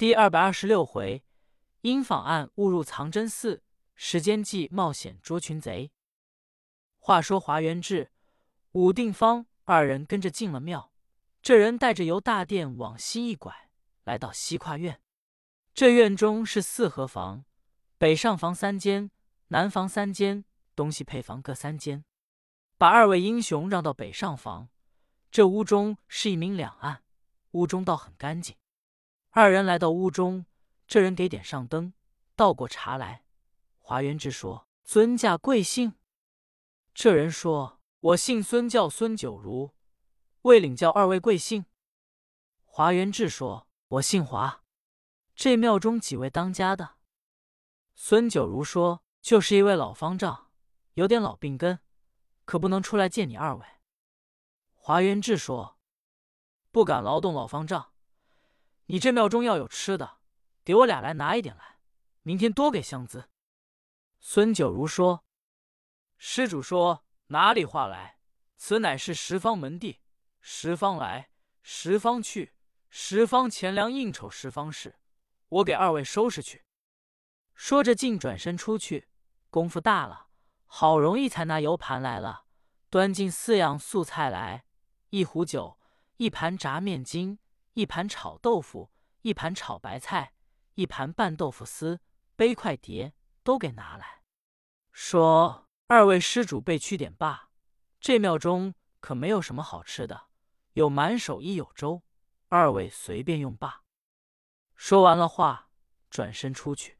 第二百二十六回，因访案误入藏真寺，时间计冒险捉群贼。话说华元志、武定方二人跟着进了庙，这人带着由大殿往西一拐，来到西跨院。这院中是四合房，北上房三间，南房三间，东西配房各三间。把二位英雄让到北上房，这屋中是一明两暗，屋中倒很干净。二人来到屋中，这人给点上灯，倒过茶来。华元志说：“尊驾贵姓？”这人说：“我姓孙，叫孙九如。”未领教二位贵姓？华元志说：“我姓华。”这庙中几位当家的？孙九如说：“就是一位老方丈，有点老病根。”可不能出来见你二位。华元志说：“不敢劳动老方丈，你这庙中要有吃的，给我俩来拿一点来，明天多给香资。”孙九如说：“施主说哪里话来？此乃是十方门第，十方来，十方去，十方钱粮应酬十方事，我给二位收拾去。”说着，竟转身出去，功夫大了。好容易才拿油盘来了，端进四样素菜来：一壶酒，一盘炸面筋，一盘炒豆腐，一盘炒白菜，一盘拌豆腐丝，杯筷碟都给拿来，说：“二位施主备屈点罢，这庙中可没有什么好吃的，有满手一有粥，二位随便用罢。”说完了话，转身出去。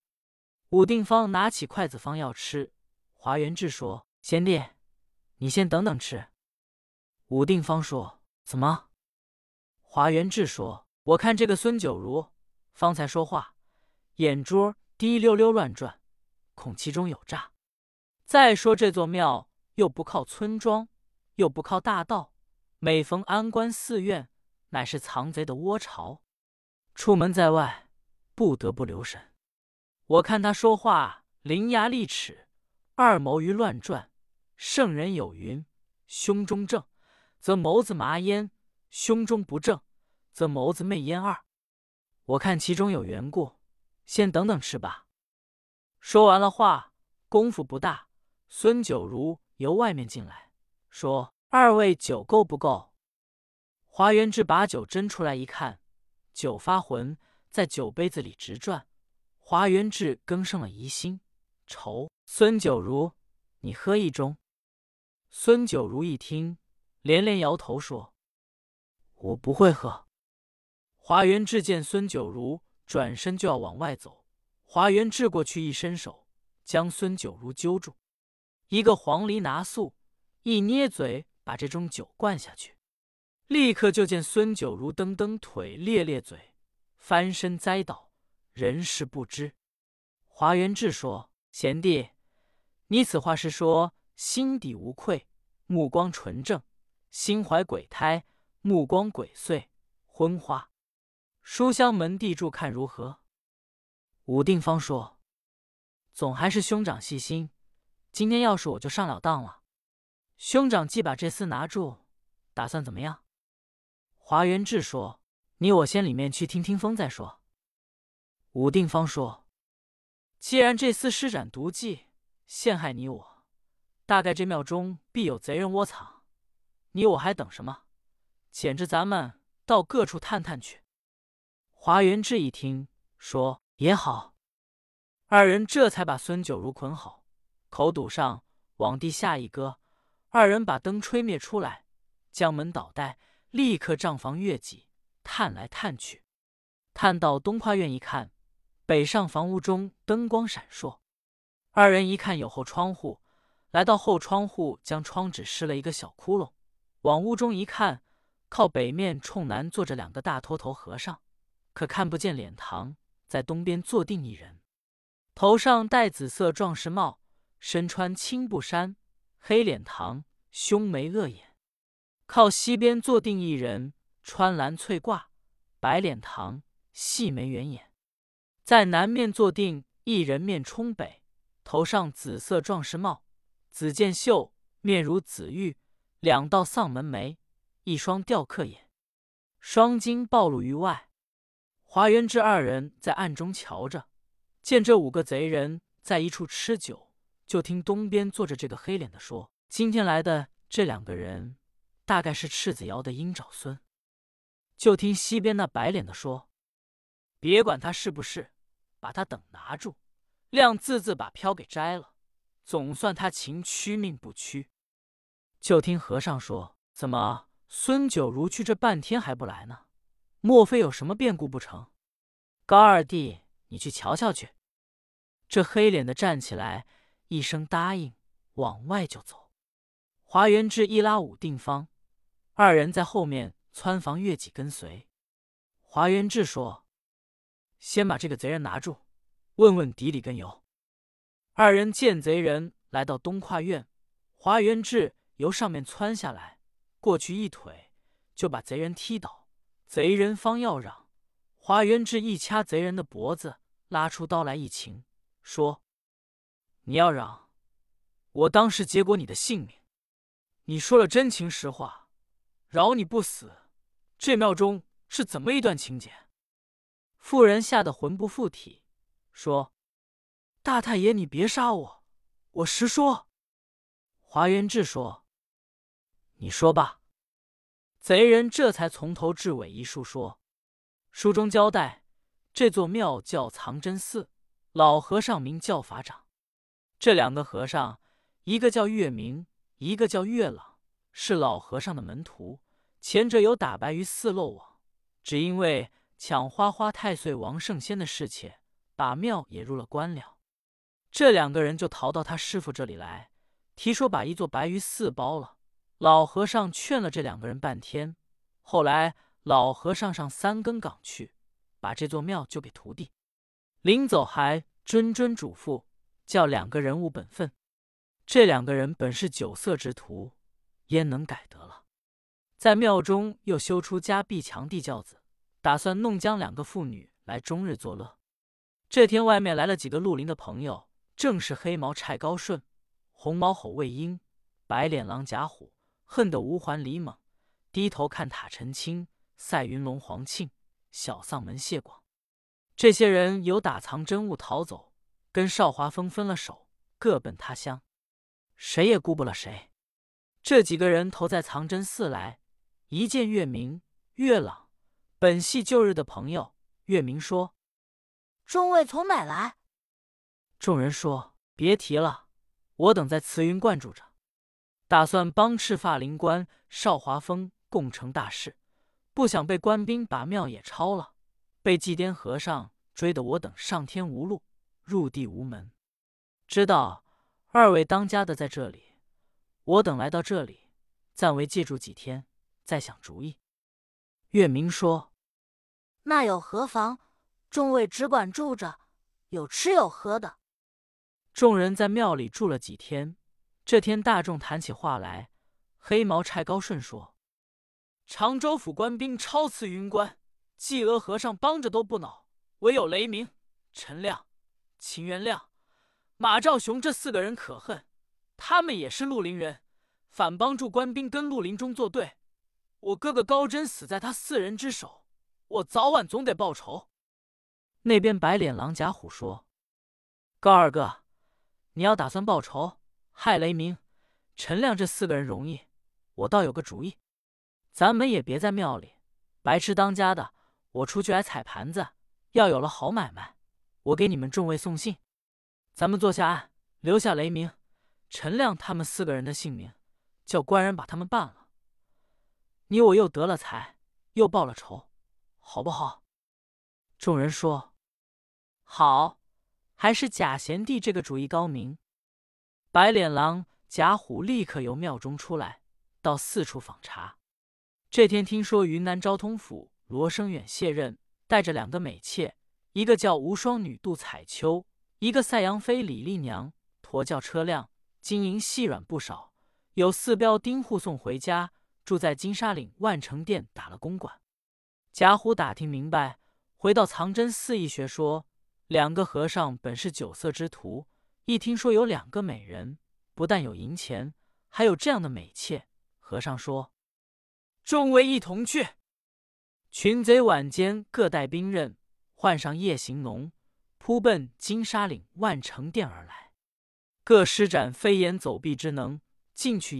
武定方拿起筷子方要吃。华元志说：“贤弟，你先等等吃。”武定方说：“怎么？”华元志说：“我看这个孙九如方才说话，眼珠滴溜溜乱转，恐其中有诈。再说这座庙又不靠村庄，又不靠大道，每逢安关寺院，乃是藏贼的窝巢。出门在外，不得不留神。我看他说话伶牙俐齿。”二谋于乱转，圣人有云：胸中正，则眸子麻烟；胸中不正，则眸子媚烟二。我看其中有缘故，先等等吃吧。说完了话，功夫不大，孙九如由外面进来，说：“二位酒够不够？”华元志把酒斟出来一看，酒发浑，在酒杯子里直转。华元志更生了疑心，愁。孙九如，你喝一盅。孙九如一听，连连摇头说：“我不会喝。”华元志见孙九如转身就要往外走，华元志过去一伸手，将孙九如揪住，一个黄鹂拿素，一捏嘴，把这盅酒灌下去。立刻就见孙九如蹬蹬腿，咧咧嘴，翻身栽倒，人事不知。华元志说：“贤弟。”你此话是说心底无愧，目光纯正，心怀鬼胎，目光鬼祟，昏花。书香门第住看如何？武定方说：“总还是兄长细心。今天要是我就上了当了。兄长既把这厮拿住，打算怎么样？”华元志说：“你我先里面去听听风再说。”武定方说：“既然这厮施展毒计。”陷害你我，大概这庙中必有贼人窝藏。你我还等什么？简直咱们到各处探探去。华元志一听，说也好。二人这才把孙九如捆好，口堵上，往地下一搁。二人把灯吹灭出来，将门倒带，立刻帐房越挤，探来探去。探到东跨院一看，北上房屋中灯光闪烁。二人一看有后窗户，来到后窗户，将窗纸施了一个小窟窿。往屋中一看，靠北面冲南坐着两个大秃头和尚，可看不见脸堂。在东边坐定一人，头上戴紫色壮士帽，身穿青布衫，黑脸膛，凶眉恶眼。靠西边坐定一人，穿蓝翠褂，白脸膛，细眉圆眼。在南面坐定一人，面冲北。头上紫色壮士帽，紫箭袖，面如紫玉，两道丧门眉，一双雕刻眼，双睛暴露于外。华元志二人在暗中瞧着，见这五个贼人在一处吃酒，就听东边坐着这个黑脸的说：“今天来的这两个人，大概是赤子窑的鹰爪孙。”就听西边那白脸的说：“别管他是不是，把他等拿住，亮字字把飘给摘了，总算他情屈命不屈。”就听和尚说：“怎么孙九如去这半天还不来呢？”莫非有什么变故不成？高二弟，你去瞧瞧去。这黑脸的站起来，一声答应，往外就走。华元志一拉武定方，二人在后面蹿房越脊跟随。华元志说：“先把这个贼人拿住，问问底里根由。”二人见贼人来到东跨院，华元志由上面窜下来，过去一腿就把贼人踢倒。贼人方要嚷，华元志一掐贼人的脖子，拉出刀来一擒，说：“你要嚷，我当时结果你的性命。你说了真情实话，饶你不死。这庙中是怎么一段情节？”妇人吓得魂不附体，说：“大太爷，你别杀我，我实说。”华元志说：“你说吧。”贼人这才从头至尾一述说，书中交代，这座庙叫藏真寺，老和尚名叫法掌。这两个和尚，一个叫月明，一个叫月朗，是老和尚的门徒。前者有打白鱼寺漏网，只因为抢花花太岁王圣仙的侍妾，把庙也入了官了。这两个人就逃到他师傅这里来，提说把一座白鱼寺包了。老和尚劝了这两个人半天，后来老和尚上三更岗去，把这座庙就给徒弟。临走还谆谆嘱咐，叫两个人务本分。这两个人本是酒色之徒，焉能改得了？在庙中又修出家壁墙地轿子，打算弄将两个妇女来终日作乐。这天外面来了几个绿林的朋友，正是黑毛柴高顺、红毛吼魏婴、白脸狼贾虎。恨得吴环李猛低头看塔陈清、赛云龙黄庆、小丧门谢广，这些人有打藏真物逃走，跟邵华峰分了手，各奔他乡，谁也顾不了谁。这几个人投在藏真寺来，一见月明、月朗，本系旧日的朋友。月明说：“众位从哪来？”众人说：“别提了，我等在慈云观住着。”打算帮赤发灵官邵华峰共成大事，不想被官兵把庙也抄了，被祭奠和尚追得我等上天无路，入地无门。知道二位当家的在这里，我等来到这里，暂为借住几天，再想主意。月明说：“那有何妨？众位只管住着，有吃有喝的。”众人在庙里住了几天。这天，大众谈起话来，黑毛柴高顺说：“常州府官兵超刺云关，济娥和尚帮着都不恼，唯有雷鸣、陈亮、秦元亮、马兆雄这四个人可恨。他们也是绿林人，反帮助官兵跟绿林中作对。我哥哥高真死在他四人之手，我早晚总得报仇。”那边白脸狼贾虎说：“高二哥，你要打算报仇？”害雷鸣、陈亮这四个人容易，我倒有个主意，咱们也别在庙里白吃当家的。我出去挨踩盘子，要有了好买卖，我给你们众位送信。咱们坐下案，留下雷鸣、陈亮他们四个人的姓名，叫官人把他们办了。你我又得了财，又报了仇，好不好？众人说好，还是贾贤弟这个主意高明。白脸狼贾虎立刻由庙中出来，到四处访查。这天听说云南昭通府罗生远卸任，带着两个美妾，一个叫无双女杜彩秋，一个赛阳妃李丽娘，驮轿车辆，金银细软不少，有四镖丁护送回家，住在金沙岭万成殿打了公馆。贾虎打听明白，回到藏真寺一学说，两个和尚本是酒色之徒。一听说有两个美人，不但有银钱，还有这样的美妾。和尚说：“众位一同去。”群贼晚间各带兵刃，换上夜行龙，扑奔金沙岭万城殿而来。各施展飞檐走壁之能，进去